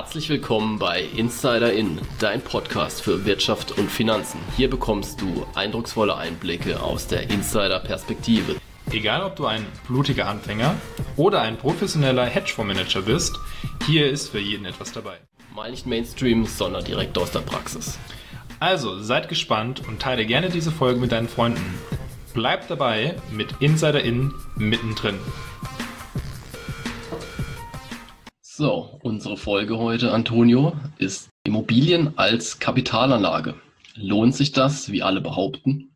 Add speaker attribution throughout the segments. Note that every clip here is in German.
Speaker 1: Herzlich willkommen bei Insider In, dein Podcast für Wirtschaft und Finanzen. Hier bekommst du eindrucksvolle Einblicke aus der Insider-Perspektive.
Speaker 2: Egal, ob du ein blutiger Anfänger oder ein professioneller Hedgefondsmanager bist, hier ist für jeden etwas dabei.
Speaker 1: Mal nicht Mainstream, sondern direkt aus der Praxis.
Speaker 2: Also seid gespannt und teile gerne diese Folge mit deinen Freunden. Bleib dabei mit Insider In mittendrin.
Speaker 1: So, unsere Folge heute, Antonio, ist Immobilien als Kapitalanlage. Lohnt sich das, wie alle behaupten?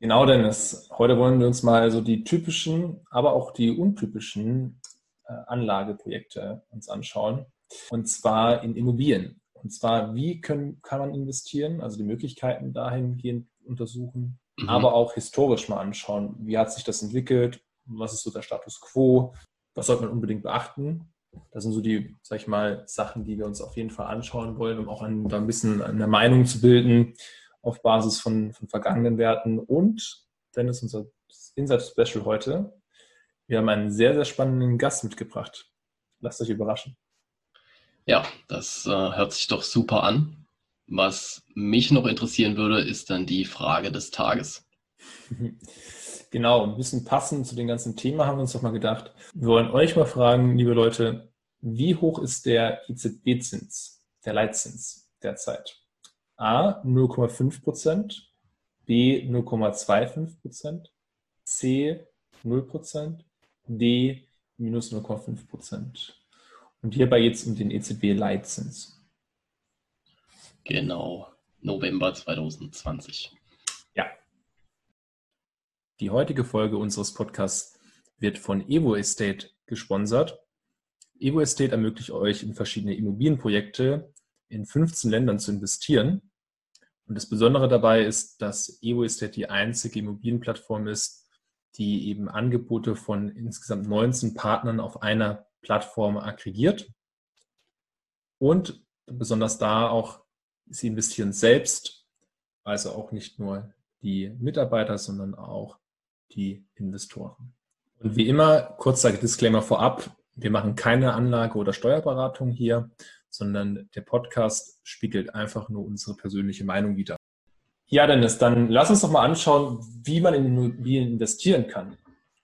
Speaker 3: Genau, Dennis. Heute wollen wir uns mal so die typischen, aber auch die untypischen äh, Anlageprojekte uns anschauen. Und zwar in Immobilien. Und zwar, wie können, kann man investieren, also die Möglichkeiten dahingehend untersuchen, mhm. aber auch historisch mal anschauen, wie hat sich das entwickelt, was ist so der Status quo, was sollte man unbedingt beachten das sind so die, sag ich mal, Sachen, die wir uns auf jeden Fall anschauen wollen, um auch ein, da ein bisschen eine Meinung zu bilden auf Basis von, von vergangenen Werten. Und, Dennis, unser Insight-Special heute, wir haben einen sehr, sehr spannenden Gast mitgebracht. Lasst euch überraschen.
Speaker 1: Ja, das äh, hört sich doch super an. Was mich noch interessieren würde, ist dann die Frage des Tages.
Speaker 3: Genau, ein bisschen passend zu dem ganzen Thema haben wir uns doch mal gedacht. Wir wollen euch mal fragen, liebe Leute, wie hoch ist der EZB-Zins, der Leitzins derzeit? A 0,5 Prozent, B 0,25 Prozent, C 0 Prozent, D minus 0,5 Prozent. Und hierbei jetzt um den EZB-Leitzins.
Speaker 1: Genau, November 2020.
Speaker 3: Die heutige Folge unseres Podcasts wird von Evo Estate gesponsert. Evo Estate ermöglicht euch in verschiedene Immobilienprojekte in 15 Ländern zu investieren. Und das Besondere dabei ist, dass Evo Estate die einzige Immobilienplattform ist, die eben Angebote von insgesamt 19 Partnern auf einer Plattform aggregiert. Und besonders da auch, sie investieren selbst, also auch nicht nur die Mitarbeiter, sondern auch die Investoren. Und wie immer, kurzer Disclaimer vorab, wir machen keine Anlage- oder Steuerberatung hier, sondern der Podcast spiegelt einfach nur unsere persönliche Meinung wider. Ja, Dennis, dann lass uns doch mal anschauen, wie man in Immobilien investieren kann.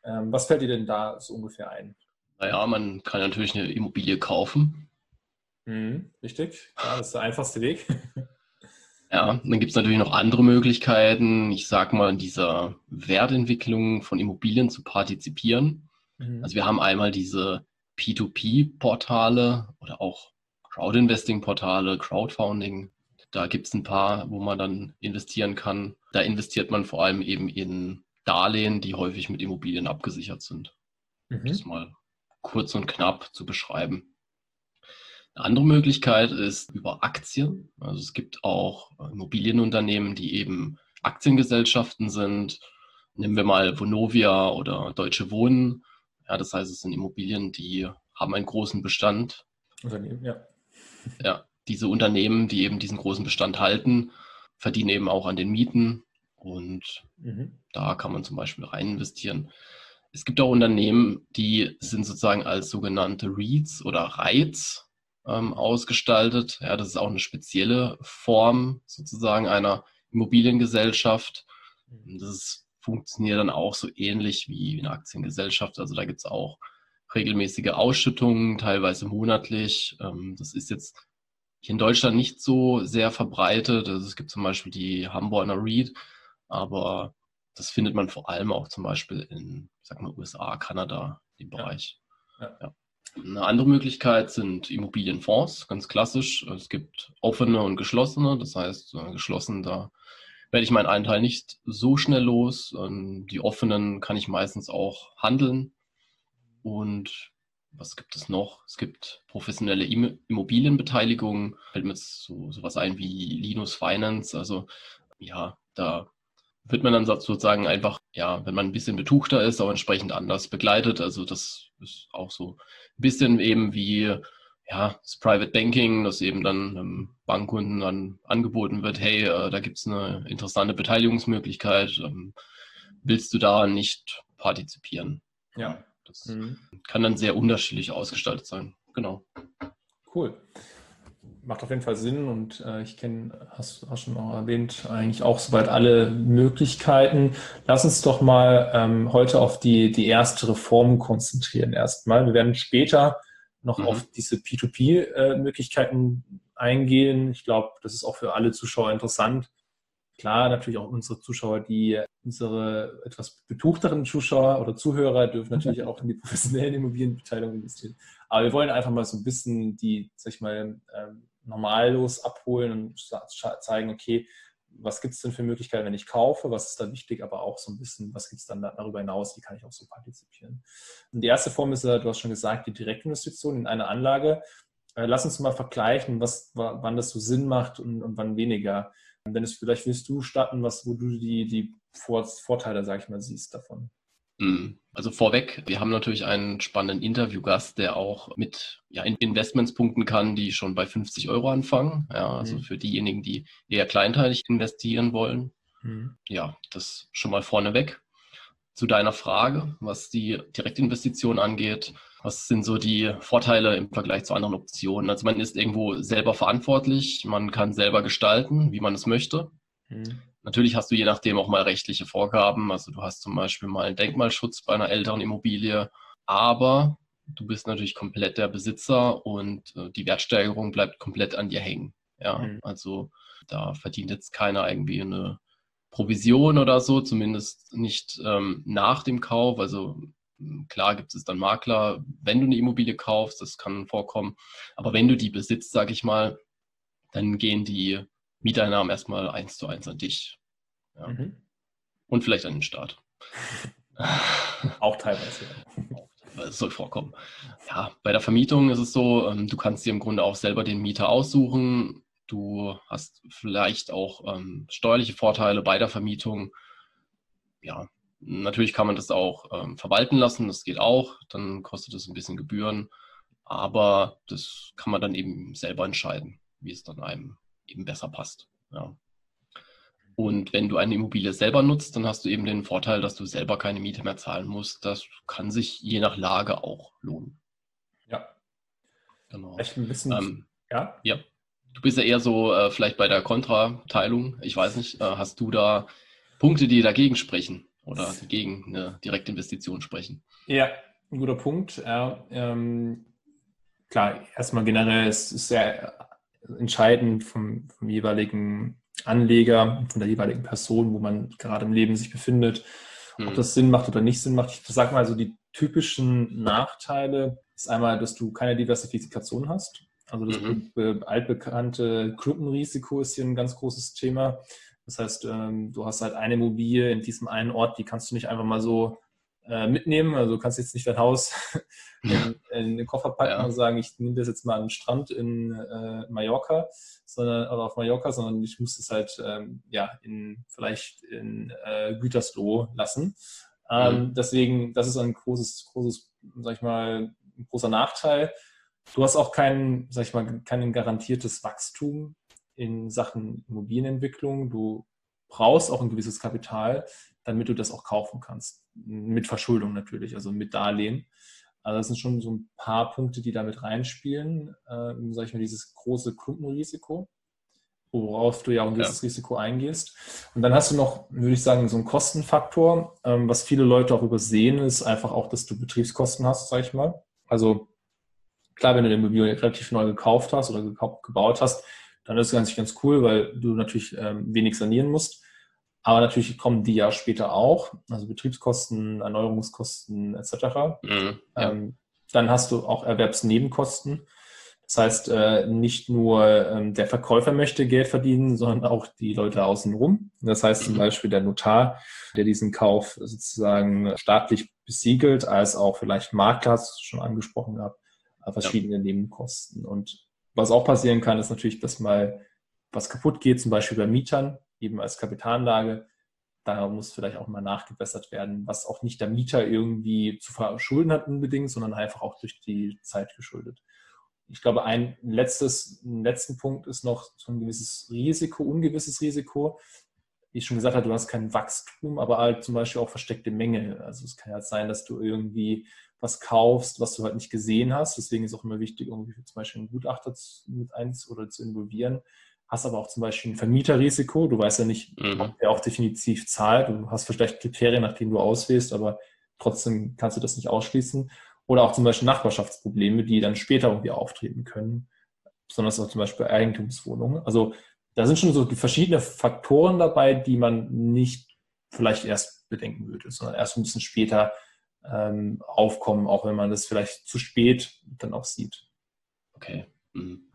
Speaker 3: Ähm, was fällt dir denn da so ungefähr ein?
Speaker 1: Naja, man kann natürlich eine Immobilie kaufen.
Speaker 3: Mhm, richtig, ja, das ist der einfachste Weg.
Speaker 1: Ja, dann gibt es natürlich noch andere Möglichkeiten, ich sag mal, in dieser Wertentwicklung von Immobilien zu partizipieren. Mhm. Also wir haben einmal diese P2P-Portale oder auch Crowdinvesting-Portale, Crowdfunding. Da gibt es ein paar, wo man dann investieren kann. Da investiert man vor allem eben in Darlehen, die häufig mit Immobilien abgesichert sind. Mhm. Das mal kurz und knapp zu beschreiben. Eine andere Möglichkeit ist über Aktien. Also es gibt auch Immobilienunternehmen, die eben Aktiengesellschaften sind. Nehmen wir mal Vonovia oder Deutsche Wohnen. Ja, das heißt, es sind Immobilien, die haben einen großen Bestand.
Speaker 3: Unternehmen, ja.
Speaker 1: Ja, diese Unternehmen, die eben diesen großen Bestand halten, verdienen eben auch an den Mieten und mhm. da kann man zum Beispiel rein investieren. Es gibt auch Unternehmen, die sind sozusagen als sogenannte REITs oder REITs ähm, ausgestaltet. Ja, das ist auch eine spezielle Form sozusagen einer Immobiliengesellschaft. Mhm. Das ist, funktioniert dann auch so ähnlich wie eine Aktiengesellschaft. Also da gibt es auch regelmäßige Ausschüttungen, teilweise monatlich. Ähm, das ist jetzt hier in Deutschland nicht so sehr verbreitet. Also es gibt zum Beispiel die Hamburger REIT, aber das findet man vor allem auch zum Beispiel in, sag mal, USA, Kanada, im Bereich. Ja. Ja. Eine andere Möglichkeit sind Immobilienfonds, ganz klassisch. Es gibt offene und geschlossene. Das heißt, geschlossen, da werde ich meinen Anteil nicht so schnell los. Ähm, die offenen kann ich meistens auch handeln. Und was gibt es noch? Es gibt professionelle Immobilienbeteiligungen. Fällt mir jetzt so sowas ein wie Linus Finance. Also ja, da wird man dann sozusagen einfach, ja, wenn man ein bisschen betuchter ist, auch entsprechend anders begleitet. Also das ist auch so ein bisschen eben wie ja, das Private Banking, das eben dann ähm, Bankkunden dann angeboten wird, hey, äh, da gibt es eine interessante Beteiligungsmöglichkeit, ähm, willst du da nicht partizipieren?
Speaker 3: Ja.
Speaker 1: Das mhm. kann dann sehr unterschiedlich ausgestaltet sein. Genau.
Speaker 3: Cool. Macht auf jeden Fall Sinn und äh, ich kenne, hast, hast schon auch erwähnt, eigentlich auch soweit alle Möglichkeiten. Lass uns doch mal ähm, heute auf die, die erste Reform konzentrieren erstmal. Wir werden später noch mhm. auf diese P2P-Möglichkeiten äh, eingehen. Ich glaube, das ist auch für alle Zuschauer interessant. Klar, natürlich auch unsere Zuschauer, die unsere etwas betuchteren Zuschauer oder Zuhörer dürfen natürlich auch in die professionellen Immobilienbeteiligung investieren. Aber wir wollen einfach mal so ein bisschen die, sag ich mal, ähm, normallos abholen und zeigen, okay, was gibt es denn für Möglichkeiten, wenn ich kaufe, was ist da wichtig, aber auch so ein bisschen, was gibt es dann darüber hinaus, wie kann ich auch so partizipieren. Und die erste Form ist, du hast schon gesagt, die Direktinvestition in eine Anlage. Äh, lass uns mal vergleichen, was, wann das so Sinn macht und, und wann weniger. Dennis, vielleicht willst du starten, was, wo du die, die Vorteile, sag ich mal, siehst davon.
Speaker 1: Mhm. Also vorweg, wir haben natürlich einen spannenden Interviewgast, der auch mit ja, Investments punkten kann, die schon bei 50 Euro anfangen. Ja, also mhm. für diejenigen, die eher kleinteilig investieren wollen. Mhm. Ja, das schon mal vorneweg. Zu deiner Frage, was die Direktinvestition angeht, was sind so die Vorteile im Vergleich zu anderen Optionen? Also man ist irgendwo selber verantwortlich, man kann selber gestalten, wie man es möchte. Mhm. Natürlich hast du je nachdem auch mal rechtliche Vorgaben. Also du hast zum Beispiel mal einen Denkmalschutz bei einer älteren Immobilie, aber du bist natürlich komplett der Besitzer und äh, die Wertsteigerung bleibt komplett an dir hängen. Ja, mhm. also da verdient jetzt keiner irgendwie eine Provision oder so, zumindest nicht ähm, nach dem Kauf. Also hm, klar gibt es dann Makler, wenn du eine Immobilie kaufst, das kann vorkommen. Aber wenn du die besitzt, sage ich mal, dann gehen die Mieteinnahmen erstmal eins zu eins an dich. Ja. Mhm. Und vielleicht an den Staat.
Speaker 3: Auch teilweise.
Speaker 1: Das soll vorkommen. Ja, bei der Vermietung ist es so, ähm, du kannst dir im Grunde auch selber den Mieter aussuchen. Du hast vielleicht auch ähm, steuerliche Vorteile bei der Vermietung. Ja, natürlich kann man das auch ähm, verwalten lassen, das geht auch. Dann kostet es ein bisschen Gebühren. Aber das kann man dann eben selber entscheiden, wie es dann einem eben besser passt. Ja. Und wenn du eine Immobilie selber nutzt, dann hast du eben den Vorteil, dass du selber keine Miete mehr zahlen musst. Das kann sich je nach Lage auch lohnen.
Speaker 3: Ja. Genau. Vielleicht ein bisschen. Ähm,
Speaker 1: ja. Ja. Du bist ja eher so äh, vielleicht bei der Kontrateilung. Ich weiß nicht, äh, hast du da Punkte, die dagegen sprechen oder gegen eine Direktinvestition sprechen?
Speaker 3: Ja, ein guter Punkt. Ja, ähm, klar, erstmal generell ist es sehr entscheidend vom, vom jeweiligen Anleger, von der jeweiligen Person, wo man gerade im Leben sich befindet, ob das Sinn macht oder nicht Sinn macht. Ich sage mal so, die typischen Nachteile ist einmal, dass du keine Diversifikation hast. Also das mhm. altbekannte Klumpenrisiko ist hier ein ganz großes Thema. Das heißt, ähm, du hast halt eine Immobilie in diesem einen Ort, die kannst du nicht einfach mal so mitnehmen. Also du kannst jetzt nicht dein Haus in, in, den Koffer packen ja. und sagen, ich nehme das jetzt mal an den Strand in äh, Mallorca, sondern oder auf Mallorca, sondern ich muss es halt ähm, ja in vielleicht in äh, Gütersloh lassen. Ähm, mhm. Deswegen, das ist ein großes, großes, sag ich mal, ein großer Nachteil. Du hast auch kein, sag ich mal, kein garantiertes Wachstum in Sachen Immobilienentwicklung. Du brauchst auch ein gewisses Kapital, damit du das auch kaufen kannst. Mit Verschuldung natürlich, also mit Darlehen. Also das sind schon so ein paar Punkte, die damit reinspielen. Äh, sag ich mal, dieses große Klumpenrisiko, worauf du ja auch ein gewisses ja. Risiko eingehst. Und dann hast du noch, würde ich sagen, so einen Kostenfaktor. Ähm, was viele Leute auch übersehen, ist einfach auch, dass du Betriebskosten hast, sag ich mal. Also klar, wenn du den Immobilie relativ neu gekauft hast oder gebaut hast, dann ist es ganz, ganz cool, weil du natürlich ähm, wenig sanieren musst. Aber natürlich kommen die ja später auch, also Betriebskosten, Erneuerungskosten etc. Mhm, ja. ähm, dann hast du auch Erwerbsnebenkosten. Das heißt, äh, nicht nur ähm, der Verkäufer möchte Geld verdienen, sondern auch die Leute außenrum. Das heißt zum mhm. Beispiel der Notar, der diesen Kauf sozusagen staatlich besiegelt, als auch vielleicht Makler, hast du schon angesprochen gehabt, verschiedene ja. Nebenkosten. Und was auch passieren kann, ist natürlich, dass mal was kaputt geht, zum Beispiel bei Mietern eben als Kapitalanlage. Da muss vielleicht auch mal nachgebessert werden, was auch nicht der Mieter irgendwie zu verschulden hat unbedingt, sondern einfach auch durch die Zeit geschuldet. Ich glaube, ein letztes, letzten Punkt ist noch so ein gewisses Risiko, ungewisses Risiko. wie ich schon gesagt habe, du hast kein Wachstum, aber halt zum Beispiel auch versteckte Mängel. Also es kann ja sein, dass du irgendwie was kaufst, was du halt nicht gesehen hast. Deswegen ist auch immer wichtig, irgendwie zum Beispiel einen Gutachter mit eins oder zu involvieren. Hast aber auch zum Beispiel ein Vermieterrisiko. Du weißt ja nicht, mhm. ob der auch definitiv zahlt. Du hast vielleicht Kriterien, nach denen du auswählst, aber trotzdem kannst du das nicht ausschließen. Oder auch zum Beispiel Nachbarschaftsprobleme, die dann später irgendwie auftreten können. Besonders auch zum Beispiel Eigentumswohnungen. Also da sind schon so verschiedene Faktoren dabei, die man nicht vielleicht erst bedenken würde, sondern erst ein bisschen später ähm, aufkommen, auch wenn man das vielleicht zu spät dann auch sieht.
Speaker 1: Okay. Mhm.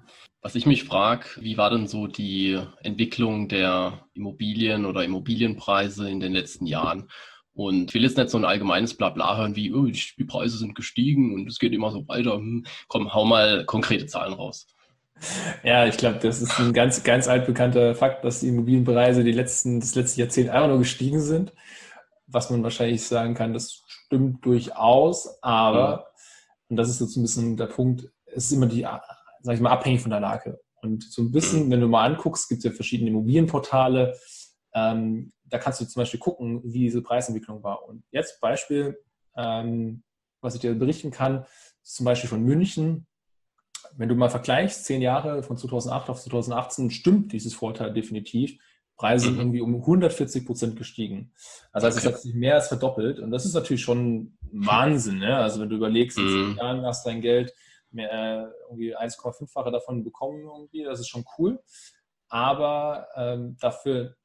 Speaker 1: Was ich mich frage, wie war denn so die Entwicklung der Immobilien oder Immobilienpreise in den letzten Jahren? Und ich will jetzt nicht so ein allgemeines Blabla hören wie, oh, die Preise sind gestiegen und es geht immer so weiter. Hm, komm, hau mal konkrete Zahlen raus.
Speaker 3: Ja, ich glaube, das ist ein ganz, ganz altbekannter Fakt, dass die Immobilienpreise die letzten, das letzte Jahrzehnt einfach nur gestiegen sind. Was man wahrscheinlich sagen kann, das stimmt durchaus, aber, mhm. und das ist jetzt ein bisschen der Punkt, es ist immer die, sag ich mal, abhängig von der Lage. Und so ein bisschen, mhm. wenn du mal anguckst, gibt es ja verschiedene Immobilienportale, ähm, da kannst du zum Beispiel gucken, wie diese Preisentwicklung war. Und jetzt Beispiel, ähm, was ich dir berichten kann, zum Beispiel von München, wenn du mal vergleichst, zehn Jahre von 2008 auf 2018, stimmt dieses Vorteil definitiv. Preise sind mhm. irgendwie um 140 Prozent gestiegen. Also, okay. es hat sich mehr als verdoppelt. Und das ist natürlich schon Wahnsinn. Ne? Also wenn du überlegst, in zehn mhm. Jahren hast dein Geld mehr, äh, irgendwie 1,5-fache davon bekommen irgendwie, das ist schon cool. Aber ähm, dafür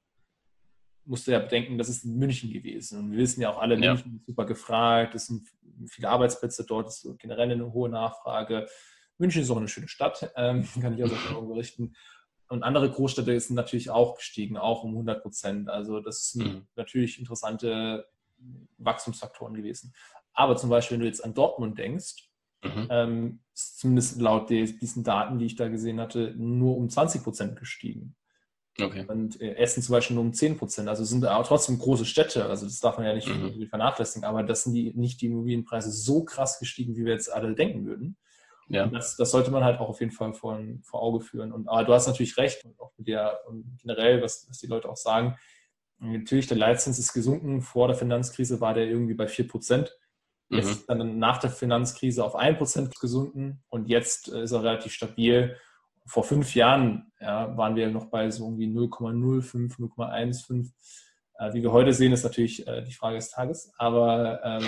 Speaker 3: musst du ja bedenken, das ist in München gewesen. Und wir wissen ja auch alle, ja. München ist super gefragt, es sind viele Arbeitsplätze dort, es ist generell eine hohe Nachfrage. München ist auch eine schöne Stadt, ähm, kann ich aus Erfahrung berichten. Und andere Großstädte sind natürlich auch gestiegen, auch um 100 Prozent. Also das sind mhm. natürlich interessante Wachstumsfaktoren gewesen. Aber zum Beispiel, wenn du jetzt an Dortmund denkst, mhm. ähm, ist zumindest laut diesen Daten, die ich da gesehen hatte, nur um 20 Prozent gestiegen. Okay. Und äh, Essen zum Beispiel nur um 10 Prozent. Also sind aber trotzdem große Städte. Also das darf man ja nicht mhm. vernachlässigen. Aber das sind die, nicht die Immobilienpreise so krass gestiegen, wie wir jetzt alle denken würden. Ja. Das, das, sollte man halt auch auf jeden Fall vor, vor Auge führen. Und aber du hast natürlich recht, und auch mit der und generell, was, was die Leute auch sagen. Natürlich, der Leitzins ist gesunken. Vor der Finanzkrise war der irgendwie bei 4 Prozent. Jetzt mhm. ist dann nach der Finanzkrise auf 1 Prozent gesunken und jetzt äh, ist er relativ stabil. Vor fünf Jahren ja, waren wir noch bei so irgendwie 0,05, 0,15. Äh, wie wir heute sehen, ist natürlich äh, die Frage des Tages. Aber ähm,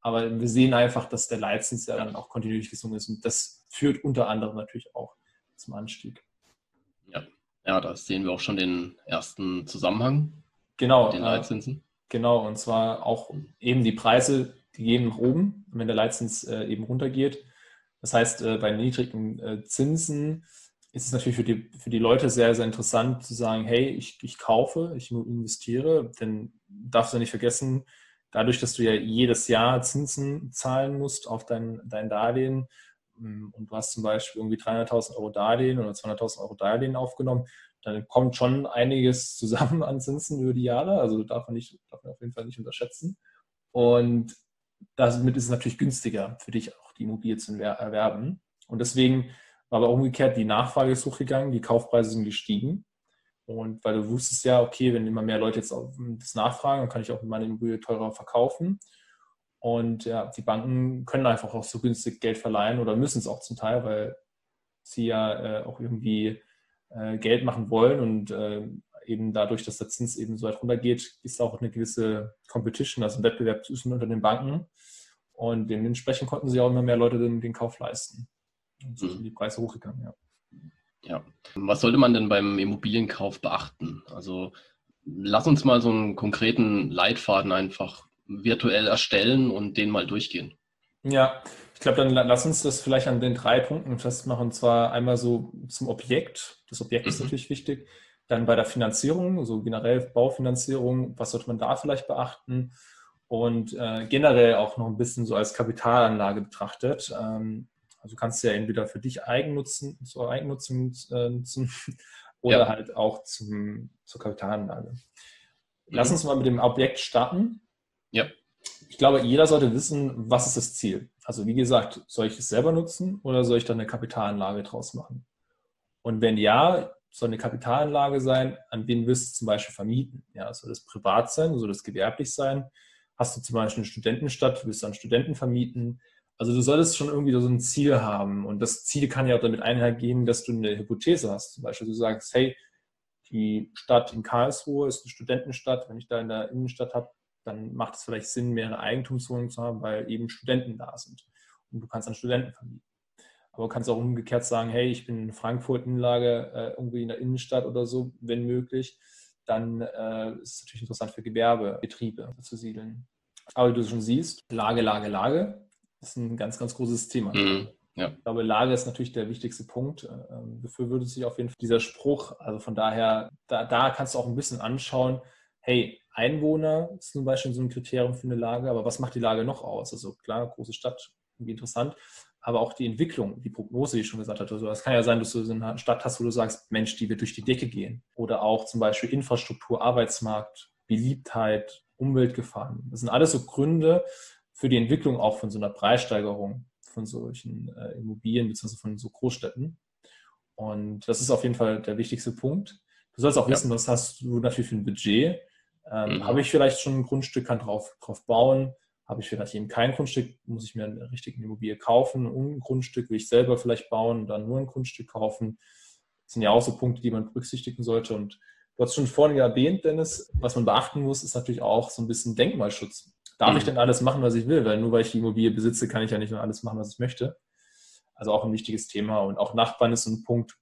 Speaker 3: aber wir sehen einfach, dass der Leitzins ja dann auch kontinuierlich gesungen ist. Und das führt unter anderem natürlich auch zum Anstieg.
Speaker 1: Ja, ja da sehen wir auch schon den ersten Zusammenhang
Speaker 3: genau, mit den äh, Leitzinsen. genau, und zwar auch eben die Preise, die gehen nach oben, wenn der Leitzins äh, eben runtergeht. Das heißt, äh, bei niedrigen äh, Zinsen ist es natürlich für die, für die Leute sehr, sehr interessant zu sagen, hey, ich, ich kaufe, ich investiere, denn darfst du nicht vergessen, dadurch, dass du ja jedes Jahr Zinsen zahlen musst auf dein, dein Darlehen mm, und du hast zum Beispiel irgendwie 300.000 Euro Darlehen oder 200.000 Euro Darlehen aufgenommen, dann kommt schon einiges zusammen an Zinsen über die Jahre. Also darf man, nicht, darf man auf jeden Fall nicht unterschätzen. Und damit ist es natürlich günstiger für dich auch die Immobilie zu erwerben. Und deswegen war aber umgekehrt, die Nachfrage ist hochgegangen, die Kaufpreise sind gestiegen. Und weil du wusstest ja, okay, wenn immer mehr Leute jetzt das nachfragen, dann kann ich auch meine Immobilie teurer verkaufen. Und ja, die Banken können einfach auch so günstig Geld verleihen oder müssen es auch zum Teil, weil sie ja äh, auch irgendwie äh, Geld machen wollen und äh, eben dadurch, dass der Zins eben so weit runtergeht, ist auch eine gewisse Competition, also ein Wettbewerb zwischen unter den Banken. Und dementsprechend konnten sie auch immer mehr Leute den, den Kauf leisten. Und so mhm. sind die Preise hochgegangen, ja.
Speaker 1: Ja. Was sollte man denn beim Immobilienkauf beachten? Also lass uns mal so einen konkreten Leitfaden einfach virtuell erstellen und den mal durchgehen.
Speaker 3: Ja, ich glaube, dann lass uns das vielleicht an den drei Punkten festmachen. Und zwar einmal so zum Objekt. Das Objekt mhm. ist natürlich wichtig. Dann bei der Finanzierung, also generell Baufinanzierung, was sollte man da vielleicht beachten? Und äh, generell auch noch ein bisschen so als Kapitalanlage betrachtet. Ähm, also du kannst ja entweder für dich Eigennutzen, zur Eigennutzung äh, nutzen oder ja. halt auch zum, zur Kapitalanlage. Lass mhm. uns mal mit dem Objekt starten. Ja. Ich glaube, jeder sollte wissen, was ist das Ziel. Also wie gesagt, soll ich es selber nutzen oder soll ich da eine Kapitalanlage draus machen? Und wenn ja, soll eine Kapitalanlage sein, an wen willst du zum Beispiel vermieten? Ja, soll das privat sein, soll das gewerblich sein? Hast du zum Beispiel eine Studentenstadt, willst du an Studenten vermieten? Also du solltest schon irgendwie so ein Ziel haben. Und das Ziel kann ja auch damit einhergehen, dass du eine Hypothese hast. Zum Beispiel du sagst, hey, die Stadt in Karlsruhe ist eine Studentenstadt. Wenn ich da in der Innenstadt habe, dann macht es vielleicht Sinn, mehrere Eigentumswohnungen zu haben, weil eben Studenten da sind. Und du kannst an Studenten vermieten. Aber du kannst auch umgekehrt sagen, hey, ich bin in Frankfurt Innenlage, äh, irgendwie in der Innenstadt oder so, wenn möglich. Dann äh, ist es natürlich interessant für Gewerbebetriebe zu siedeln. Aber wie du schon siehst, Lage, Lage, Lage ist ein ganz, ganz großes Thema. Mhm. Ja. Ich glaube, Lage ist natürlich der wichtigste Punkt. Ähm, würde sich auf jeden Fall dieser Spruch. Also von daher, da, da kannst du auch ein bisschen anschauen, hey, Einwohner ist zum Beispiel so ein Kriterium für eine Lage, aber was macht die Lage noch aus? Also klar, große Stadt, irgendwie interessant, aber auch die Entwicklung, die Prognose, die ich schon gesagt hatte. Also es kann ja sein, dass du so eine Stadt hast, wo du sagst, Mensch, die wird durch die Decke gehen. Oder auch zum Beispiel Infrastruktur, Arbeitsmarkt, Beliebtheit, Umweltgefahren. Das sind alles so Gründe, für die Entwicklung auch von so einer Preissteigerung von solchen äh, Immobilien bzw. von so Großstädten. Und das ist auf jeden Fall der wichtigste Punkt. Du sollst auch ja. wissen, was hast du natürlich für ein Budget. Ähm, mhm. Habe ich vielleicht schon ein Grundstück, kann drauf, drauf bauen? Habe ich vielleicht eben kein Grundstück, muss ich mir eine richtige Immobilie kaufen und ein Grundstück will ich selber vielleicht bauen und dann nur ein Grundstück kaufen. Das sind ja auch so Punkte, die man berücksichtigen sollte. Und du hast schon vorhin erwähnt, Dennis, was man beachten muss, ist natürlich auch so ein bisschen Denkmalschutz darf ich mhm. denn alles machen, was ich will? Weil nur weil ich die Immobilie besitze, kann ich ja nicht nur alles machen, was ich möchte. Also auch ein wichtiges Thema. Und auch Nachbarn ist ein Punkt,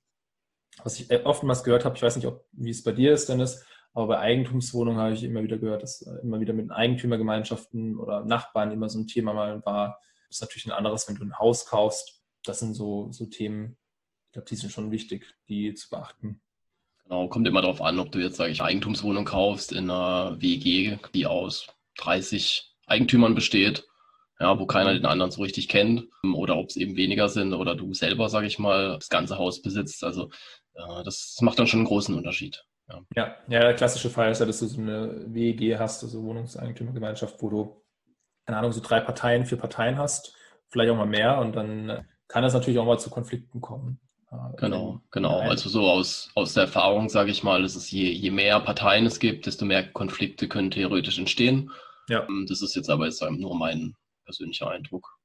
Speaker 3: was ich oftmals gehört habe. Ich weiß nicht, ob, wie es bei dir ist, Dennis, aber bei Eigentumswohnungen habe ich immer wieder gehört, dass äh, immer wieder mit Eigentümergemeinschaften oder Nachbarn immer so ein Thema mal war. Das ist natürlich ein anderes, wenn du ein Haus kaufst. Das sind so, so Themen, ich glaube, die sind schon wichtig, die zu beachten.
Speaker 1: Genau, kommt immer darauf an, ob du jetzt, sage ich, Eigentumswohnung kaufst in einer WG, die aus 30 Eigentümern besteht, ja, wo keiner den anderen so richtig kennt, oder ob es eben weniger sind oder du selber, sage ich mal, das ganze Haus besitzt. Also äh, das macht dann schon einen großen Unterschied.
Speaker 3: Ja. ja. Ja, der klassische Fall ist ja, dass du so eine WEG hast, also Wohnungseigentümergemeinschaft, wo du, keine Ahnung, so drei Parteien, vier Parteien hast, vielleicht auch mal mehr und dann kann es natürlich auch mal zu Konflikten kommen.
Speaker 1: Genau, genau. Also so aus, aus der Erfahrung sage ich mal, ist es je, je mehr Parteien es gibt, desto mehr Konflikte können theoretisch entstehen. Ja. Ähm, das ist jetzt aber jetzt nur mein persönlicher Eindruck.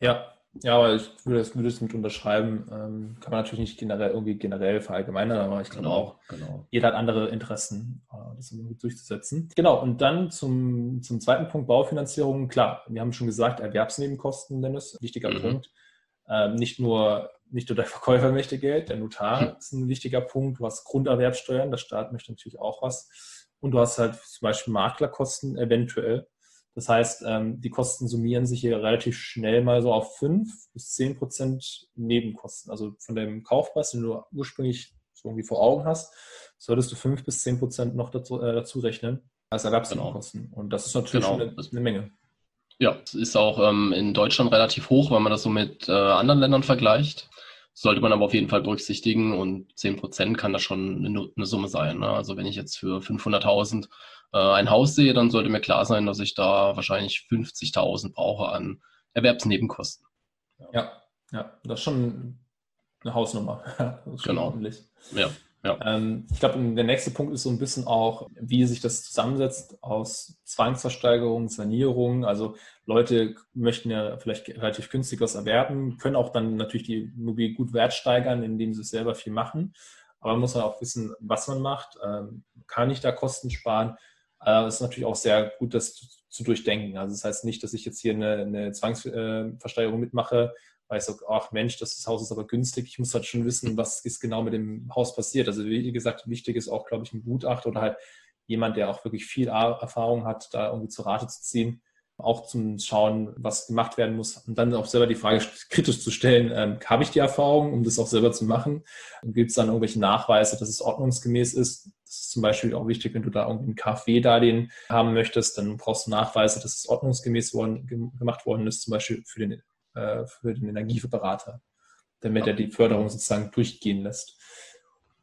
Speaker 3: Ja, ja, aber ich würde das, würde das mit unterschreiben. Ähm, kann man natürlich nicht generell irgendwie generell verallgemeinern, aber ich glaube genau, auch, genau. jeder hat andere Interessen, äh, das irgendwie durchzusetzen. Genau, und dann zum, zum zweiten Punkt Baufinanzierung. Klar, wir haben schon gesagt, Erwerbsnebenkosten, Dennis, wichtiger mhm. Punkt. Ähm, nicht nur nicht nur der Verkäufer möchte Geld, der Notar mhm. ist ein wichtiger Punkt. Du hast Grunderwerbsteuern, der Staat möchte natürlich auch was. Und du hast halt zum Beispiel Maklerkosten eventuell. Das heißt, ähm, die Kosten summieren sich hier relativ schnell mal so auf 5 bis 10 Prozent Nebenkosten. Also von dem Kaufpreis, den du ursprünglich so irgendwie vor Augen hast, solltest du 5 bis 10 Prozent noch dazu, äh, dazu rechnen als Erwerbsnebenkosten. Genau. Und das ist natürlich genau. eine, eine, Menge.
Speaker 1: Ja, es ist auch ähm, in Deutschland relativ hoch, wenn man das so mit äh, anderen Ländern vergleicht. Sollte man aber auf jeden Fall berücksichtigen und 10% kann das schon eine, eine Summe sein. Ne? Also wenn ich jetzt für 500.000 äh, ein Haus sehe, dann sollte mir klar sein, dass ich da wahrscheinlich 50.000 brauche an Erwerbsnebenkosten.
Speaker 3: Ja. ja, ja, das ist schon eine Hausnummer.
Speaker 1: genau. Ordentlich.
Speaker 3: Ja. Ja. Ähm, ich glaube, der nächste Punkt ist so ein bisschen auch, wie sich das zusammensetzt aus Zwangsversteigerung, Sanierung. Also Leute möchten ja vielleicht relativ günstig was erwerben, können auch dann natürlich die Immobilie gut wertsteigern, indem sie selber viel machen. Aber man muss dann auch wissen, was man macht. Ähm, kann ich da Kosten sparen? Äh, es ist natürlich auch sehr gut, das zu, zu, durchdenken. Also das heißt nicht, dass ich jetzt hier eine, eine Zwangsversteigerung mitmache, weil ich sage, ach Mensch, das Haus ist aber günstig. Ich muss halt schon wissen, was ist genau mit dem Haus passiert. Also wie gesagt, wichtig ist auch, glaube ich, ein Gutachter oder halt jemand, der auch wirklich viel Erfahrung hat, da irgendwie zu Rate zu ziehen, auch zum Schauen, was gemacht werden muss und dann auch selber die Frage kritisch zu stellen, ähm, habe ich die Erfahrung, um das auch selber zu machen? Gibt es dann irgendwelche Nachweise, dass es ordnungsgemäß ist? Das ist zum Beispiel auch wichtig, wenn du da irgendwie ein KfW-Darlehen haben möchtest, dann brauchst du Nachweise, dass es ordnungsgemäß worden, gemacht worden ist, zum Beispiel für den äh, für den Energieberater, damit ja. er die Förderung sozusagen durchgehen lässt.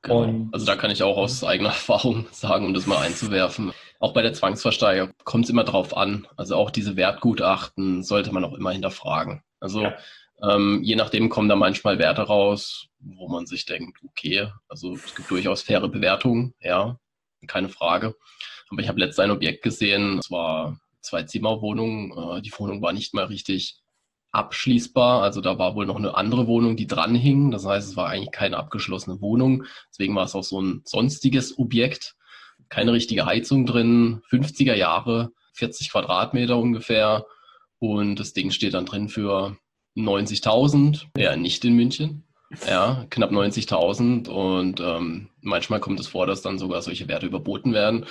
Speaker 1: Genau. Und, also da kann ich auch aus eigener Erfahrung sagen, um das mal einzuwerfen. Auch bei der Zwangsversteigerung kommt es immer drauf an. Also auch diese Wertgutachten sollte man auch immer hinterfragen. Also ja. Ähm, je nachdem kommen da manchmal Werte raus, wo man sich denkt, okay, also es gibt durchaus faire Bewertungen, ja, keine Frage. Aber ich habe letztens ein Objekt gesehen, es war zwei Zimmerwohnung. Äh, die Wohnung war nicht mal richtig abschließbar. Also da war wohl noch eine andere Wohnung, die dran hing. Das heißt, es war eigentlich keine abgeschlossene Wohnung. Deswegen war es auch so ein sonstiges Objekt. Keine richtige Heizung drin, 50er Jahre, 40 Quadratmeter ungefähr. Und das Ding steht dann drin für 90.000. Ja, nicht in München. Ja, knapp 90.000. Und ähm, manchmal kommt es vor, dass dann sogar solche Werte überboten werden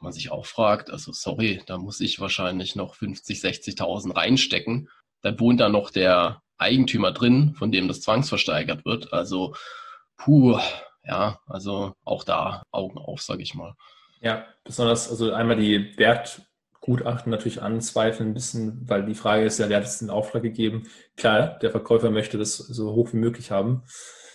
Speaker 1: man sich auch fragt, also sorry, da muss ich wahrscheinlich noch 50, 60.000 reinstecken. Dann wohnt da noch der Eigentümer drin, von dem das zwangsversteigert wird. Also, puh, ja, also auch da Augen auf, sage ich mal.
Speaker 3: Ja, besonders, also einmal die Wertgutachten natürlich anzweifeln ein bisschen, weil die Frage ist ja, wer hat es den Auftrag gegeben? Klar, der Verkäufer möchte das so hoch wie möglich haben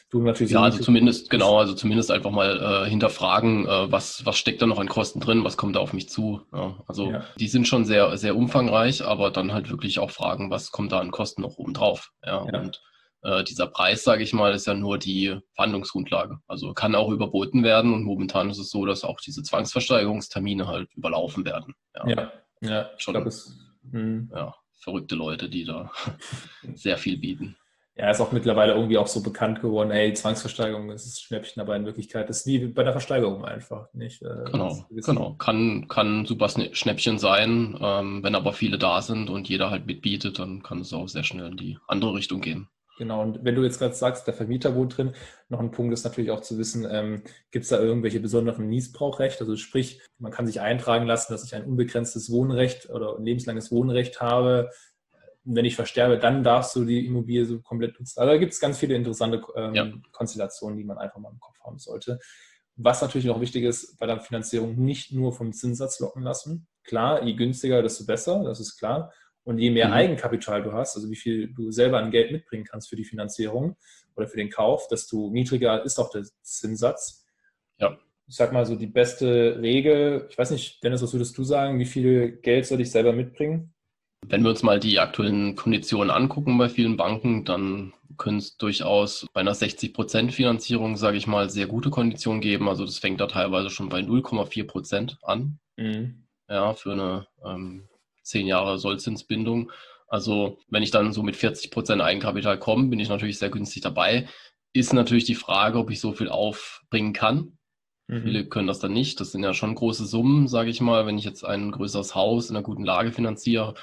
Speaker 1: du natürlich. Ja, also zumindest, genau, also zumindest einfach mal äh, hinterfragen, äh, was, was steckt da noch an Kosten drin, was kommt da auf mich zu. Ja, also ja. die sind schon sehr, sehr umfangreich, aber dann halt wirklich auch fragen, was kommt da an Kosten noch oben drauf. Ja, ja. und äh, dieser Preis, sage ich mal, ist ja nur die Verhandlungsgrundlage. Also kann auch überboten werden und momentan ist es so, dass auch diese Zwangsversteigerungstermine halt überlaufen werden.
Speaker 3: Ja, ja, ja schon. Glaub, es,
Speaker 1: hm. ja, verrückte Leute, die da sehr viel bieten.
Speaker 3: Ja, ist auch mittlerweile irgendwie auch so bekannt geworden, ey, Zwangsversteigerung das ist Schnäppchen, aber in Wirklichkeit ist wie bei der Versteigerung einfach, nicht?
Speaker 1: Äh, genau, genau. Kann, kann super Schnäppchen sein, ähm, wenn aber viele da sind und jeder halt mitbietet, dann kann es auch sehr schnell in die andere Richtung gehen.
Speaker 3: Genau, und wenn du jetzt gerade sagst, der Vermieter wohnt drin, noch ein Punkt ist natürlich auch zu wissen, ähm, gibt es da irgendwelche besonderen Niesbrauchrechte? Also sprich, man kann sich eintragen lassen, dass ich ein unbegrenztes Wohnrecht oder ein lebenslanges Wohnrecht habe, wenn ich versterbe, dann darfst du die Immobilie so komplett nutzen. Also da gibt es ganz viele interessante ähm, ja. Konstellationen, die man einfach mal im Kopf haben sollte. Was natürlich auch wichtig ist, bei der Finanzierung nicht nur vom Zinssatz locken lassen. Klar, je günstiger, desto besser, das ist klar. Und je mehr mhm. Eigenkapital du hast, also wie viel du selber an Geld mitbringen kannst für die Finanzierung oder für den Kauf, desto niedriger ist auch der Zinssatz. Ja. Ich sag mal so die beste Regel, ich weiß nicht, Dennis, was würdest du sagen, wie viel Geld soll ich selber mitbringen?
Speaker 1: Wenn wir uns mal die aktuellen Konditionen angucken bei vielen Banken, dann können es durchaus bei einer 60% Finanzierung, sage ich mal, sehr gute Konditionen geben. Also das fängt da teilweise schon bei 0,4% an. Mhm. Ja, für eine ähm, 10 Jahre Sollzinsbindung. Also wenn ich dann so mit 40% Eigenkapital komme, bin ich natürlich sehr günstig dabei. Ist natürlich die Frage, ob ich so viel aufbringen kann. Mhm. Viele können das dann nicht. Das sind ja schon große Summen, sage ich mal. Wenn ich jetzt ein größeres Haus in einer guten Lage finanziere,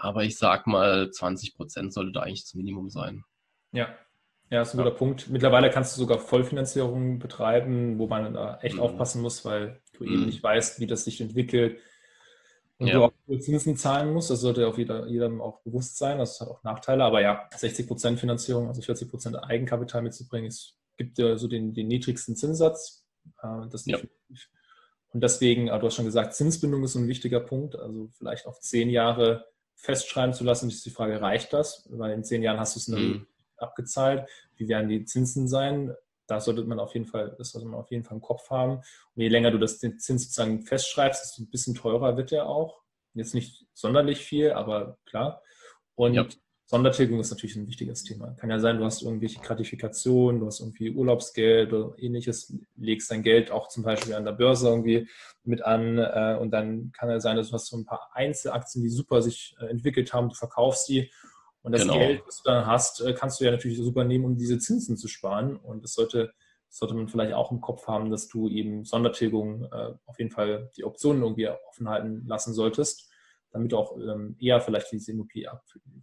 Speaker 1: aber ich sag mal, 20 Prozent sollte da eigentlich das Minimum sein.
Speaker 3: Ja, ja, ist ein guter Punkt. Mittlerweile kannst du sogar Vollfinanzierung betreiben, wo man da echt mhm. aufpassen muss, weil du mhm. eben nicht weißt, wie das sich entwickelt. Und ja. du auch Zinsen zahlen musst. Das sollte auf jeder, jedem auch bewusst sein. Das hat auch Nachteile. Aber ja, 60 Prozent Finanzierung, also 40 Prozent Eigenkapital mitzubringen, es gibt ja so den, den niedrigsten Zinssatz. Äh, das ja. Und deswegen, du hast schon gesagt, Zinsbindung ist ein wichtiger Punkt. Also vielleicht auf zehn Jahre festschreiben zu lassen, ist die Frage, reicht das? Weil in zehn Jahren hast du es mhm. abgezahlt. Wie werden die Zinsen sein? Da sollte man auf jeden Fall, das sollte man auf jeden Fall im Kopf haben. Und je länger du das den Zins sozusagen festschreibst, desto ein bisschen teurer wird der auch. Jetzt nicht sonderlich viel, aber klar. Und ja. Sondertilgung ist natürlich ein wichtiges Thema. Kann ja sein, du hast irgendwelche Gratifikationen, du hast irgendwie Urlaubsgeld oder ähnliches, legst dein Geld auch zum Beispiel an der Börse irgendwie mit an äh, und dann kann ja sein, dass du hast so ein paar Einzelaktien, die super sich äh, entwickelt haben, du verkaufst die und das genau. Geld, was du dann hast, äh, kannst du ja natürlich super nehmen, um diese Zinsen zu sparen und das sollte, sollte man vielleicht auch im Kopf haben, dass du eben Sondertilgung äh, auf jeden Fall die Optionen irgendwie offen halten lassen solltest damit du auch ähm, eher vielleicht diese Immobilie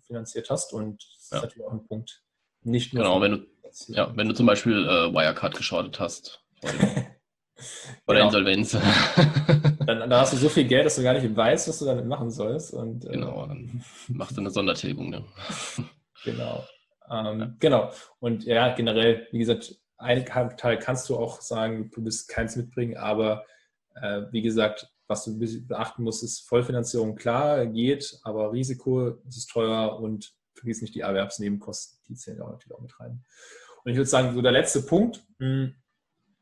Speaker 3: finanziert hast. Und das ist natürlich auch ein Punkt. Nicht
Speaker 1: nur genau, wenn du, ja, wenn du zum Beispiel äh, Wirecard geschortet hast. Oder genau. Insolvenz.
Speaker 3: dann, dann, hast du so viel Geld, dass du gar nicht weißt, was du damit machen sollst. Und,
Speaker 1: äh, genau, dann machst du eine Sondertilgung. Ne?
Speaker 3: genau. Ähm, ja. Genau. Und ja, generell, wie gesagt, ein Teil kannst du auch sagen, du bist keins mitbringen, aber äh, wie gesagt, was du beachten musst, ist Vollfinanzierung klar, geht, aber Risiko, ist teuer und vergiss nicht die Erwerbsnebenkosten, die zählen auch natürlich auch mit rein. Und ich würde sagen, so der letzte Punkt, hm,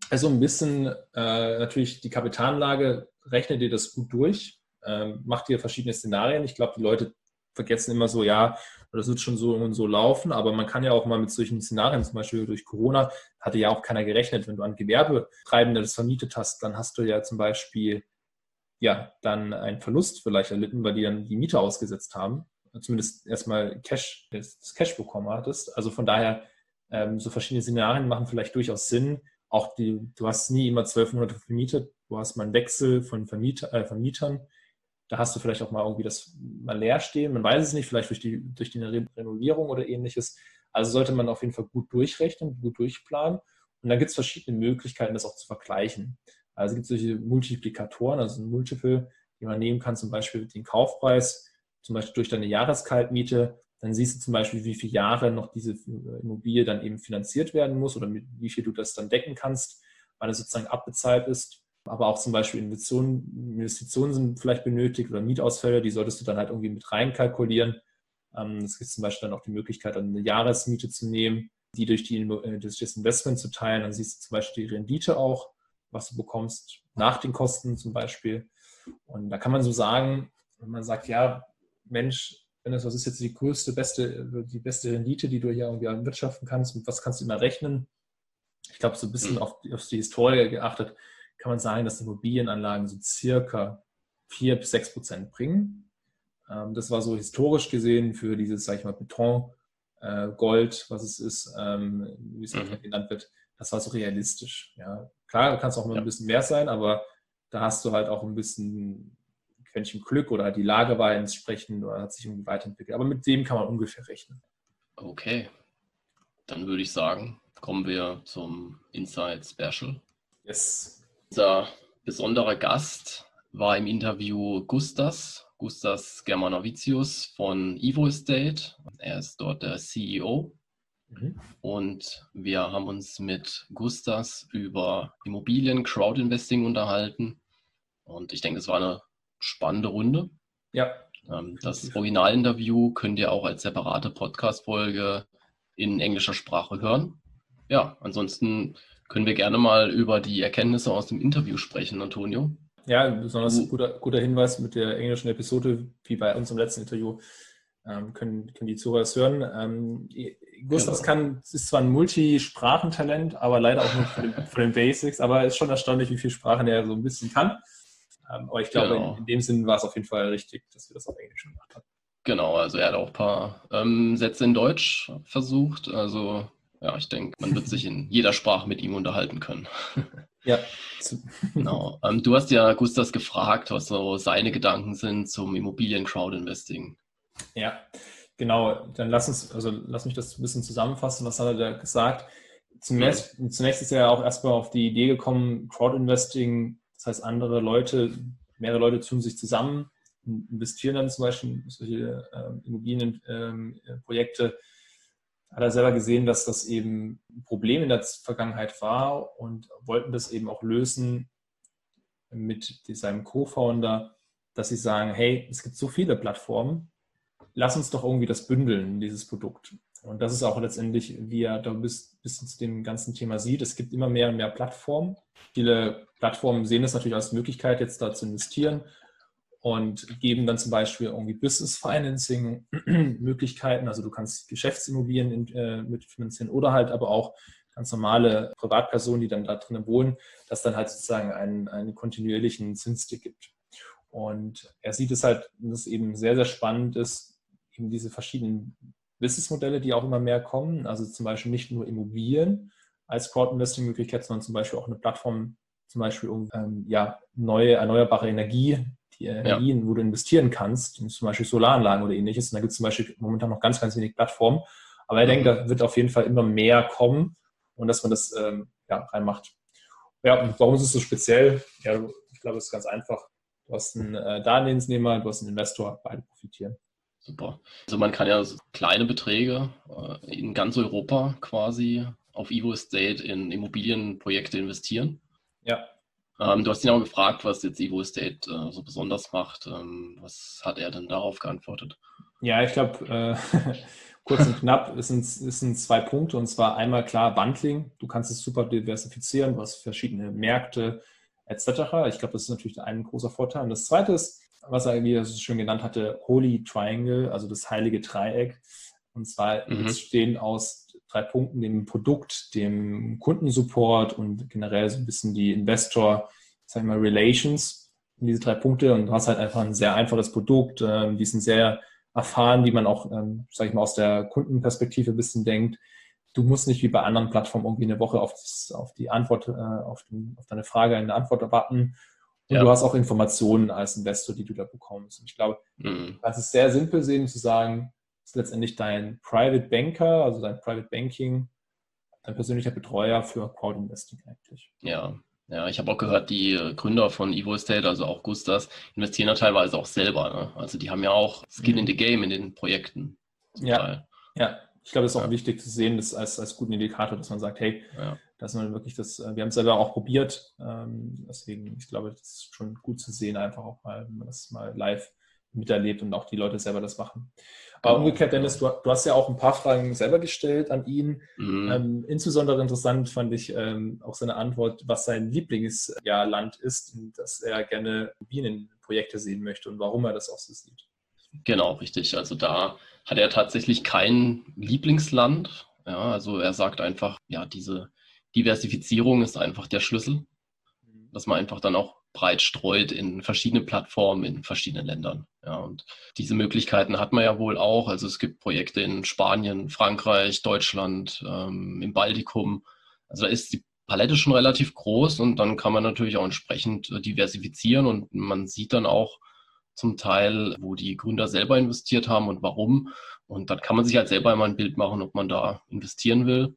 Speaker 3: also ein bisschen äh, natürlich die Kapitalanlage, rechne dir das gut durch, ähm, mach dir verschiedene Szenarien. Ich glaube, die Leute vergessen immer so, ja, das wird schon so und so laufen, aber man kann ja auch mal mit solchen Szenarien, zum Beispiel durch Corona, hatte ja auch keiner gerechnet, wenn du an Gewerbetreibende das vermietet hast, dann hast du ja zum Beispiel ja dann einen Verlust vielleicht erlitten, weil die dann die Miete ausgesetzt haben, zumindest erstmal Cash, das Cash bekommen hattest. Also von daher, ähm, so verschiedene Szenarien machen vielleicht durchaus Sinn. Auch die, du hast nie immer zwölf Monate vermietet, du hast mal einen Wechsel von Vermieter, äh, Vermietern da hast du vielleicht auch mal irgendwie das mal leer stehen. Man weiß es nicht, vielleicht durch die, durch die Renovierung oder ähnliches. Also sollte man auf jeden Fall gut durchrechnen, gut durchplanen. Und dann gibt es verschiedene Möglichkeiten, das auch zu vergleichen. Also es gibt solche Multiplikatoren, also ein Multiple, die man nehmen kann, zum Beispiel den Kaufpreis, zum Beispiel durch deine Jahreskaltmiete. Dann siehst du zum Beispiel, wie viele Jahre noch diese Immobilie dann eben finanziert werden muss oder mit wie viel du das dann decken kannst, weil es sozusagen abbezahlt ist aber auch zum Beispiel Investitionen, Investitionen sind vielleicht benötigt oder Mietausfälle, die solltest du dann halt irgendwie mit reinkalkulieren. Ähm, es gibt zum Beispiel dann auch die Möglichkeit, eine Jahresmiete zu nehmen, die durch, die, äh, durch das Investment zu teilen. Dann siehst du zum Beispiel die Rendite auch, was du bekommst nach den Kosten zum Beispiel. Und da kann man so sagen, wenn man sagt, ja, Mensch, wenn das was ist jetzt die größte, beste, die beste Rendite, die du hier irgendwie wirtschaften kannst, mit was kannst du immer rechnen? Ich glaube, so ein bisschen mhm. auf, die, auf die Historie geachtet, kann man sagen, dass Immobilienanlagen so circa 4 bis 6 Prozent bringen. Ähm, das war so historisch gesehen für dieses, sag ich mal, Beton, äh, Gold, was es ist, ähm, wie es mhm. genannt wird. Das war so realistisch. Ja. Klar, kann es auch mal ja. ein bisschen mehr sein, aber da hast du halt auch ein bisschen Quäntchen Glück oder die Lage war entsprechend oder hat sich irgendwie weiterentwickelt. Aber mit dem kann man ungefähr rechnen.
Speaker 1: Okay, dann würde ich sagen, kommen wir zum Inside Special.
Speaker 3: Yes.
Speaker 1: Unser besonderer Gast war im Interview Gustas, Gustas Germanovicius von Evo Estate. Er ist dort der CEO. Mhm. Und wir haben uns mit Gustas über Immobilien, Crowdinvesting unterhalten. Und ich denke, es war eine spannende Runde.
Speaker 3: Ja.
Speaker 1: Ähm, das Originalinterview könnt ihr auch als separate Podcast-Folge in englischer Sprache hören. Ja, ansonsten können wir gerne mal über die Erkenntnisse aus dem Interview sprechen, Antonio.
Speaker 3: Ja, besonders guter, guter Hinweis mit der englischen Episode, wie bei unserem letzten Interview, ähm, können, können die Zuhörer es hören. Ähm, Gustavs genau. kann, ist zwar ein Multisprachentalent, aber leider auch nur von den, von den, Basics, aber es ist schon erstaunlich, wie viele Sprachen er so ein bisschen kann. Ähm, aber ich glaube, genau. in, in, dem Sinn war es auf jeden Fall richtig, dass wir das auf Englisch gemacht haben.
Speaker 1: Genau, also er hat auch ein paar ähm, Sätze in Deutsch versucht, also ja, ich denke, man wird sich in jeder Sprache mit ihm unterhalten können.
Speaker 3: Ja.
Speaker 1: genau. Ähm, du hast ja Gustas gefragt, was so seine Gedanken sind zum Immobilien-Crowd-Investing.
Speaker 3: Ja, genau. Dann lass uns, also lass mich das ein bisschen zusammenfassen. Was hat er da gesagt? Zunächst, zunächst ist er ja auch erstmal auf die Idee gekommen, Crowd-Investing, das heißt, andere Leute, mehrere Leute tun sich zusammen, investieren dann zum Beispiel in solche äh, Immobilienprojekte. Ähm, hat er selber gesehen, dass das eben ein Problem in der Vergangenheit war und wollten das eben auch lösen mit seinem Co-Founder, dass sie sagen, hey, es gibt so viele Plattformen, lass uns doch irgendwie das bündeln, dieses Produkt. Und das ist auch letztendlich, wie er da bis, bis zu dem ganzen Thema sieht. Es gibt immer mehr und mehr Plattformen. Viele Plattformen sehen es natürlich als Möglichkeit, jetzt da zu investieren und geben dann zum Beispiel irgendwie Business Financing Möglichkeiten. Also du kannst Geschäftsimmobilien in, äh, mitfinanzieren oder halt aber auch ganz normale Privatpersonen, die dann da drinnen wohnen, dass dann halt sozusagen einen, einen kontinuierlichen Zinstick gibt. Und er sieht es halt, dass es eben sehr, sehr spannend ist, eben diese verschiedenen Businessmodelle, die auch immer mehr kommen. Also zum Beispiel nicht nur Immobilien als Crowd-Investing-Möglichkeit, sondern zum Beispiel auch eine Plattform, zum Beispiel um ähm, ja, neue erneuerbare Energie die Energien, ja. wo du investieren kannst, zum Beispiel Solaranlagen oder ähnliches. Und da gibt es zum Beispiel momentan noch ganz, ganz wenig Plattformen. Aber er mhm. denkt, da wird auf jeden Fall immer mehr kommen und dass man das ähm, ja, reinmacht. Ja, und warum ist es so speziell? Ja, ich glaube, es ist ganz einfach. Du hast einen äh, Darlehensnehmer, du hast einen Investor, beide profitieren.
Speaker 1: Super. Also man kann ja kleine Beträge äh, in ganz Europa quasi auf Evo Estate in Immobilienprojekte investieren.
Speaker 3: Ja.
Speaker 1: Ähm, du hast ihn auch gefragt, was jetzt Evo Estate äh, so besonders macht. Ähm, was hat er denn darauf geantwortet?
Speaker 3: Ja, ich glaube, äh, kurz und knapp, es sind, es sind zwei Punkte. Und zwar einmal klar Bundling. Du kannst es super diversifizieren, du hast verschiedene Märkte etc. Ich glaube, das ist natürlich ein großer Vorteil. Und das zweite ist, was er, wie er so schön genannt hatte, Holy Triangle, also das heilige Dreieck. Und zwar mhm. stehen aus drei Punkten, dem Produkt, dem Kundensupport und generell so ein bisschen die Investor, sag ich mal, Relations in diese drei Punkte. Und du hast halt einfach ein sehr einfaches Produkt, äh, die sind sehr erfahren, wie man auch, ähm, sag ich mal, aus der Kundenperspektive ein bisschen denkt. Du musst nicht wie bei anderen Plattformen irgendwie eine Woche auf, das, auf die Antwort, äh, auf, den, auf, deine Frage eine Antwort warten. Und ja. du hast auch Informationen als Investor, die du da bekommst. Und ich glaube, mhm. kannst es sehr simpel sehen, zu sagen, ist letztendlich dein Private Banker, also dein Private Banking, dein persönlicher Betreuer für Crowd Investing eigentlich.
Speaker 1: Ja, ja, ich habe auch gehört, die Gründer von Evo Estate, also auch Gustas, investieren ja teilweise auch selber. Ne? Also die haben ja auch Skin mhm. in the Game in den Projekten.
Speaker 3: Ja, ja, ich glaube, das ist auch ja. wichtig zu sehen, das als, als guten Indikator, dass man sagt, hey, ja. Dass man wirklich das, äh, wir haben es selber auch probiert. Ähm, deswegen, ich glaube, das ist schon gut zu sehen, einfach auch mal, wenn man das mal live miterlebt und auch die Leute selber das machen. Aber genau, umgekehrt, Dennis, du, du, hast ja auch ein paar Fragen selber gestellt an ihn. Mhm. Ähm, insbesondere interessant fand ich ähm, auch seine Antwort, was sein Lieblingsland ist und dass er gerne Bienenprojekte sehen möchte und warum er das auch so sieht.
Speaker 1: Genau, richtig. Also da hat er tatsächlich kein Lieblingsland. Ja, also er sagt einfach, ja, diese Diversifizierung ist einfach der Schlüssel, dass man einfach dann auch breit streut in verschiedene Plattformen in verschiedenen Ländern. Ja, und diese Möglichkeiten hat man ja wohl auch. Also es gibt Projekte in Spanien, Frankreich, Deutschland, ähm, im Baltikum. Also da ist die Palette schon relativ groß und dann kann man natürlich auch entsprechend äh, diversifizieren und man sieht dann auch zum Teil, wo die Gründer selber investiert haben und warum. Und dann kann man sich halt selber immer ein Bild machen, ob man da investieren will.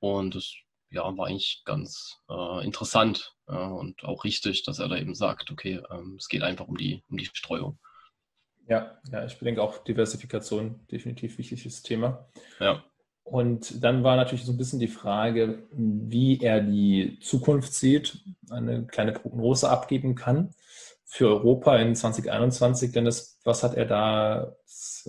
Speaker 1: Und das ja, war eigentlich ganz äh, interessant äh, und auch richtig, dass er da eben sagt, okay, ähm, es geht einfach um die, um die Streuung.
Speaker 3: Ja, ja, ich denke auch Diversifikation definitiv wichtiges Thema.
Speaker 1: Ja.
Speaker 3: Und dann war natürlich so ein bisschen die Frage, wie er die Zukunft sieht, eine kleine Prognose abgeben kann für Europa in 2021. Dennis, was hat er da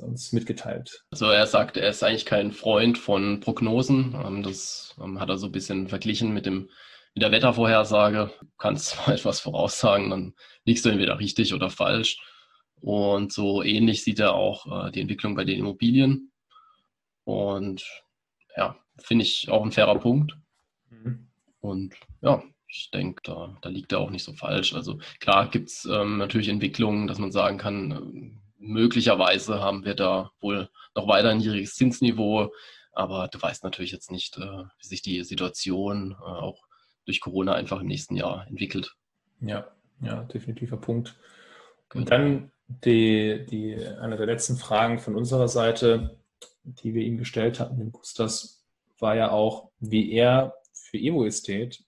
Speaker 3: uns mitgeteilt?
Speaker 1: Also er sagt, er ist eigentlich kein Freund von Prognosen. Ähm, das ähm, hat er so ein bisschen verglichen mit dem mit der Wettervorhersage. Du kannst zwar etwas voraussagen, dann liegst du entweder richtig oder falsch. Und so ähnlich sieht er auch äh, die Entwicklung bei den Immobilien. Und ja, finde ich auch ein fairer Punkt. Mhm. Und ja, ich denke, da, da liegt er auch nicht so falsch. Also klar gibt es ähm, natürlich Entwicklungen, dass man sagen kann, äh, möglicherweise haben wir da wohl noch weiter ein niedriges Zinsniveau, aber du weißt natürlich jetzt nicht, äh, wie sich die Situation äh, auch durch Corona einfach im nächsten Jahr entwickelt.
Speaker 3: Ja, ja, definitiver Punkt. Und dann die, die, eine der letzten Fragen von unserer Seite, die wir ihm gestellt hatten, den Gustas, war ja auch, wie er für Evo Estate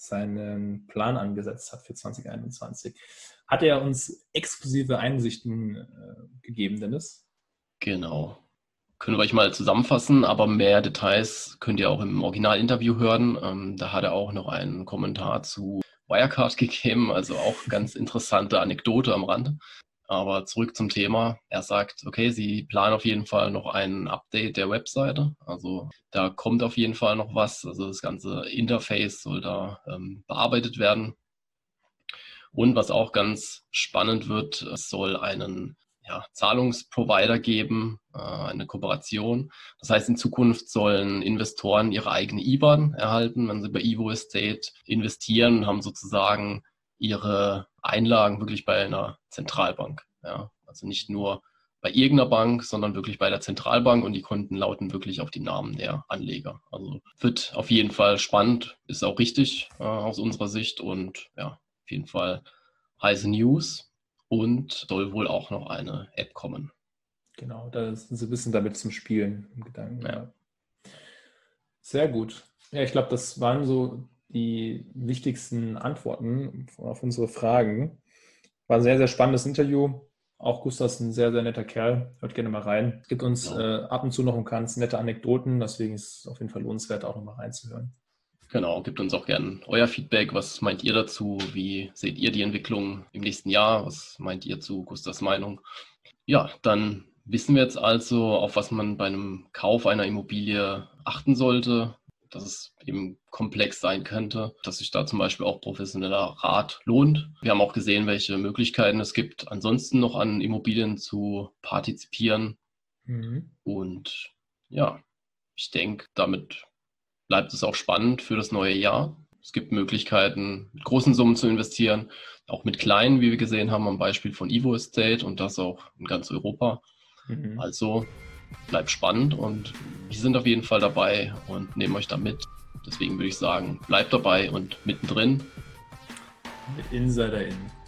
Speaker 3: seinen Plan angesetzt hat für 2021. Hat er uns exklusive Einsichten äh, gegeben, Dennis?
Speaker 1: Genau. Können wir euch mal zusammenfassen, aber mehr Details könnt ihr auch im Originalinterview hören. Ähm, da hat er auch noch einen Kommentar zu Wirecard gegeben, also auch ganz interessante Anekdote am Rand. Aber zurück zum Thema. Er sagt, okay, Sie planen auf jeden Fall noch ein Update der Webseite. Also da kommt auf jeden Fall noch was. Also das ganze Interface soll da ähm, bearbeitet werden. Und was auch ganz spannend wird, es soll einen ja, Zahlungsprovider geben, äh, eine Kooperation. Das heißt, in Zukunft sollen Investoren ihre eigene IBAN erhalten, wenn sie bei Evo Estate investieren und haben sozusagen ihre Einlagen wirklich bei einer Zentralbank. Ja? Also nicht nur bei irgendeiner Bank, sondern wirklich bei der Zentralbank und die Konten lauten wirklich auf die Namen der Anleger. Also wird auf jeden Fall spannend, ist auch richtig äh, aus unserer Sicht und ja, auf jeden Fall heiße News und soll wohl auch noch eine App kommen.
Speaker 3: Genau, da sind sie ein bisschen damit zum Spielen im Gedanken. Ja. Sehr gut. Ja, ich glaube, das waren so die wichtigsten Antworten auf unsere Fragen. War ein sehr, sehr spannendes Interview. Auch Gustav ist ein sehr, sehr netter Kerl. Hört gerne mal rein. Gibt uns ja. äh, ab und zu noch um ganz nette Anekdoten. Deswegen ist es auf jeden Fall lohnenswert, auch noch mal reinzuhören.
Speaker 1: Genau, gebt uns auch gerne euer Feedback. Was meint ihr dazu? Wie seht ihr die Entwicklung im nächsten Jahr? Was meint ihr zu Gustavs Meinung? Ja, dann wissen wir jetzt also, auf was man bei einem Kauf einer Immobilie achten sollte dass es eben komplex sein könnte, dass sich da zum Beispiel auch professioneller Rat lohnt. Wir haben auch gesehen, welche Möglichkeiten es gibt, ansonsten noch an Immobilien zu partizipieren. Mhm. Und ja, ich denke, damit bleibt es auch spannend für das neue Jahr. Es gibt Möglichkeiten, mit großen Summen zu investieren, auch mit kleinen, wie wir gesehen haben, am Beispiel von Evo Estate und das auch in ganz Europa. Mhm. Also bleibt spannend und wir sind auf jeden Fall dabei und nehmen euch da mit. Deswegen würde ich sagen, bleibt dabei und mittendrin.
Speaker 3: Mit Insider in.